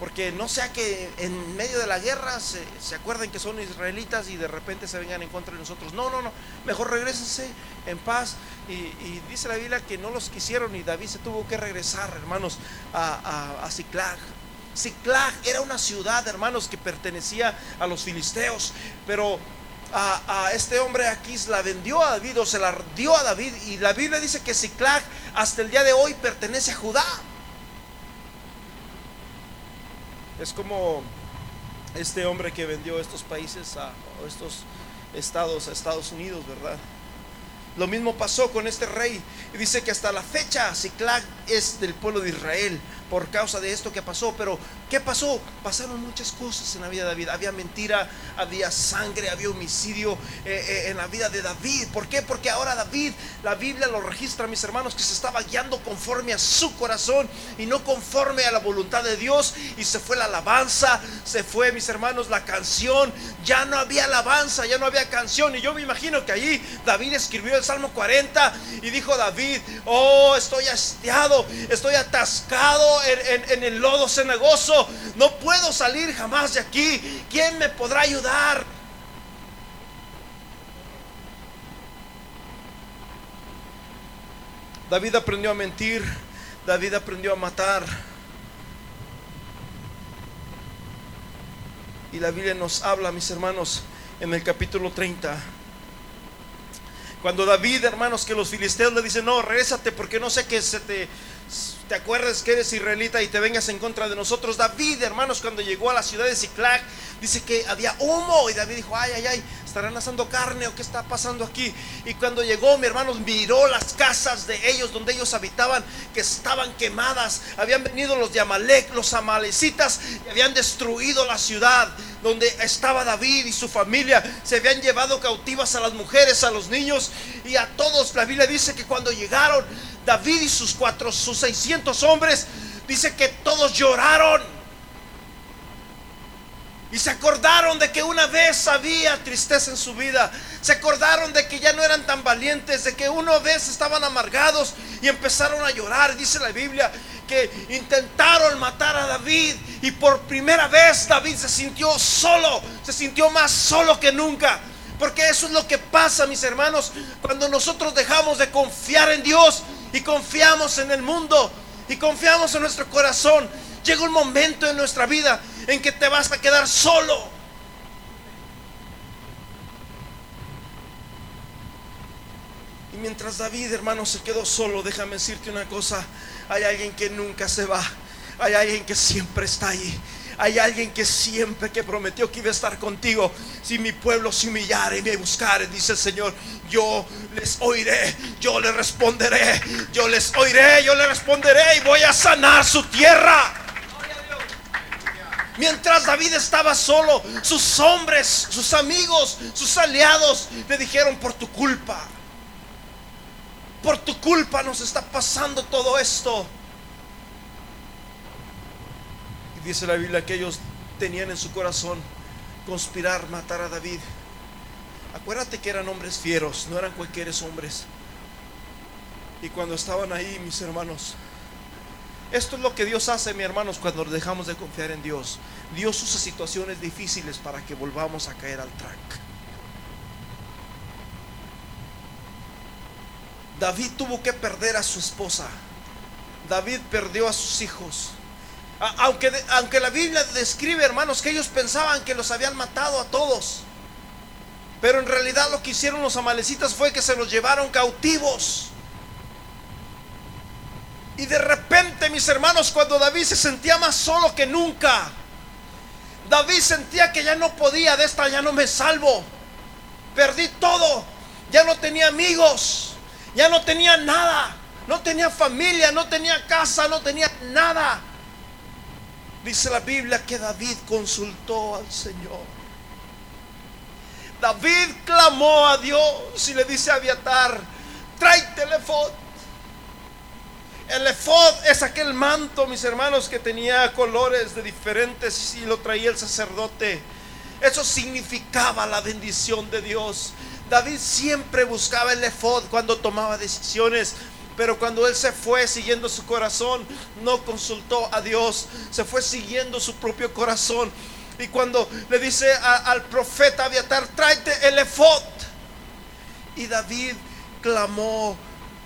Porque no sea que en medio de la guerra se, acuerden que son israelitas y de repente se vengan en contra de nosotros. No, no, no. Mejor regresense en paz. Y, dice la Biblia que no los quisieron y David se tuvo que regresar, hermanos, a, a, a era una ciudad, hermanos, que pertenecía a los filisteos. Pero a, a, este hombre aquí la vendió a David o se la dio a David. Y la Biblia dice que Ciclag hasta el día de hoy pertenece a Judá. Es como este hombre que vendió estos países a, estos estados a Estados Unidos, ¿verdad? Lo mismo pasó con este rey. Y dice que hasta la fecha Ciclag es del pueblo de Israel por causa de esto que pasó. Pero, ¿qué pasó? Pasaron muchas cosas en la vida de David. Había mentira, había sangre, había homicidio eh, eh, en la vida de David. ¿Por qué? Porque ahora David, la Biblia lo registra, mis hermanos, que se estaba guiando conforme a su corazón y no conforme a la voluntad de Dios. Y se fue la alabanza, se fue, mis hermanos, la canción. Ya no había alabanza, ya no había canción. Y yo me imagino que allí David escribió el Salmo 40 y dijo David, oh, estoy hastiado, estoy atascado en, el lodo cenagoso. No puedo salir jamás de aquí. ¿Quién me podrá ayudar? David aprendió a mentir. David aprendió a matar. Y la Biblia nos habla, mis hermanos, en el capítulo 30. Cuando David, hermanos, que los filisteos le dicen, no, regresate porque no sé qué se te te acuerdas que eres israelita y te vengas en contra de nosotros. David, hermanos, cuando llegó a la ciudad de Ciclac, dice que había humo y David dijo, ay, ay, ay, estarán asando carne o qué está pasando aquí. Y cuando llegó, mi hermanos, miró las casas de ellos donde ellos habitaban que estaban quemadas. Habían venido los de Amalek, los amalecitas y habían destruido la ciudad. Donde estaba David y su familia. Se habían llevado cautivas a las mujeres, a los niños y a todos. La Biblia dice que cuando llegaron David y sus cuatro, sus 600 hombres, dice que todos lloraron. Y se acordaron de que una vez había tristeza en su vida. Se acordaron de que ya no eran tan valientes, de que una vez estaban amargados y empezaron a llorar. Dice la Biblia que intentaron matar a David y por primera vez David se sintió solo, se sintió más solo que nunca. Porque eso es lo que pasa, mis hermanos, cuando nosotros dejamos de confiar en Dios y confiamos en el mundo y confiamos en nuestro corazón. Llega un momento en nuestra vida en que te vas a quedar solo. Y mientras David, hermano, se quedó solo, déjame decirte una cosa, hay alguien que nunca se va, hay alguien que siempre está ahí. Hay alguien que siempre que prometió que iba a estar contigo. Si mi pueblo se humillare y me buscare, dice el Señor, yo les oiré, yo les responderé, yo les oiré, yo les responderé y voy a sanar su tierra. Mientras David estaba solo, sus hombres, sus amigos, sus aliados le dijeron por tu culpa. Por tu culpa nos está pasando todo esto. Y dice la Biblia que ellos tenían en su corazón conspirar, matar a David. Acuérdate que eran hombres fieros, no eran cualquiera hombres. Y cuando estaban ahí, mis hermanos, esto es lo que Dios hace, mis hermanos, cuando dejamos de confiar en Dios. Dios usa situaciones difíciles para que volvamos a caer al track. David tuvo que perder a su esposa. David perdió a sus hijos. Aunque, aunque la Biblia describe, hermanos, que ellos pensaban que los habían matado a todos. Pero en realidad lo que hicieron los amalecitas fue que se los llevaron cautivos. Y de repente, mis hermanos, cuando David se sentía más solo que nunca, David sentía que ya no podía, de esta ya no me salvo. Perdí todo, ya no tenía amigos, ya no tenía nada, no tenía familia, no tenía casa, no tenía nada. Dice la Biblia que David consultó al Señor. David clamó a Dios y le dice a Abiatar, trae teléfono el efod es aquel manto, mis hermanos, que tenía colores de diferentes y lo traía el sacerdote. Eso significaba la bendición de Dios. David siempre buscaba el efod cuando tomaba decisiones. Pero cuando él se fue siguiendo su corazón, no consultó a Dios, se fue siguiendo su propio corazón. Y cuando le dice al profeta Abiatar, tráete el efod. Y David clamó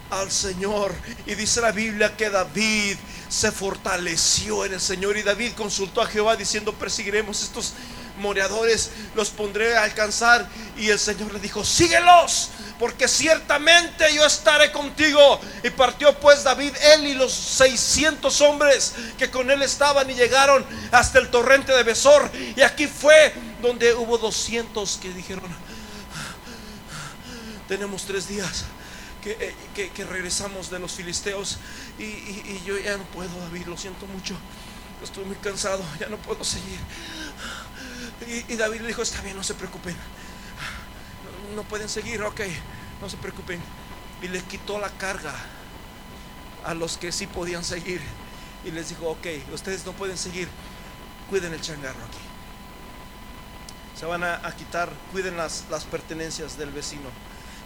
al Señor. Y dice la Biblia que David se fortaleció en el Señor. Y David consultó a Jehová diciendo, perseguiremos estos moradores, los pondré a alcanzar. Y el Señor le dijo, síguelos, porque ciertamente yo estaré contigo. Y partió pues David, él y los 600 hombres que con él estaban y llegaron hasta el torrente de Besor. Y aquí fue donde hubo 200 que dijeron, tenemos tres días eh, que, regresamos de los filisteos y, yo ya no puedo, David, lo siento mucho. Estoy muy cansado, ya no puedo seguir. Y, David le dijo, está bien, no se preocupen. No, pueden seguir, ok, no se preocupen. Y les quitó la carga a los que sí podían seguir. Y les dijo, ok, ustedes no pueden seguir, cuiden el changarro aquí. Se van a, quitar, cuiden las, las pertenencias del vecino.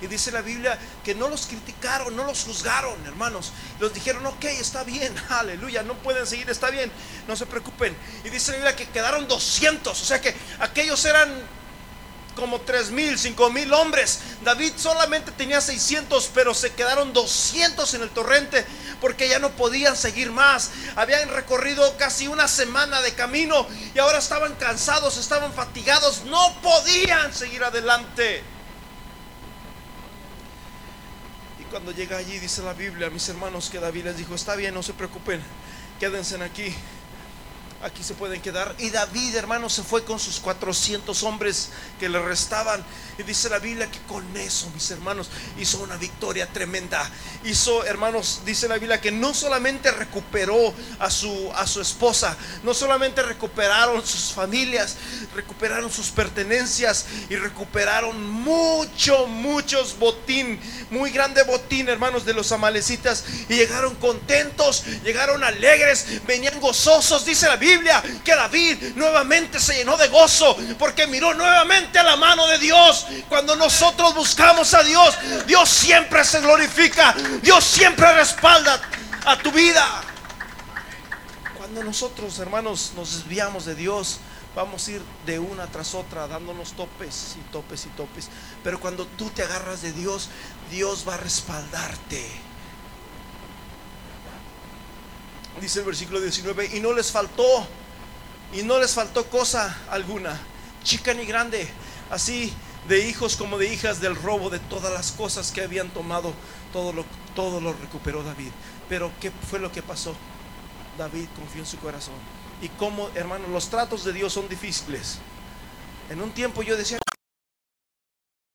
Y dice la Biblia que no los criticaron, no los juzgaron, hermanos. Los dijeron, ok, está bien, aleluya, no pueden seguir, está bien, no se preocupen. Y dice la Biblia que quedaron 200, o sea que aquellos eran como 3 mil, 5 mil hombres. David solamente tenía 600, pero se quedaron 200 en el torrente porque ya no podían seguir más. Habían recorrido casi una semana de camino y ahora estaban cansados, estaban fatigados, no podían seguir adelante. Cuando llega allí, dice la Biblia, mis hermanos, que David les dijo, está bien, no se preocupen, quédense aquí. Aquí se pueden quedar. Y David, hermanos, se fue con sus 400 hombres que le restaban. Y dice la Biblia que con eso, mis hermanos, hizo una victoria tremenda. Hizo, hermanos, dice la Biblia que no solamente recuperó a su, a su esposa, no solamente recuperaron sus familias, recuperaron sus pertenencias y recuperaron mucho, muchos botín, muy grande botín, hermanos, de los amalecitas. Y llegaron contentos, llegaron alegres, venían gozosos, dice la Biblia Biblia que David nuevamente se llenó de gozo porque miró nuevamente a la mano de Dios. Cuando nosotros buscamos a Dios, Dios siempre se glorifica, Dios siempre respalda a tu vida. Cuando nosotros, hermanos, nos desviamos de Dios, vamos a ir de una tras otra dándonos topes y topes y topes. Pero cuando tú te agarras de Dios, Dios va a respaldarte. Dice el versículo 19, y no les faltó, y no les faltó cosa alguna, chica ni grande, así de hijos como de hijas del robo de todas las cosas que habían tomado, todo lo, todo lo recuperó David. Pero ¿qué fue lo que pasó? David confió en su corazón. Y como, hermanos, los tratos de Dios son difíciles. En un tiempo yo decía,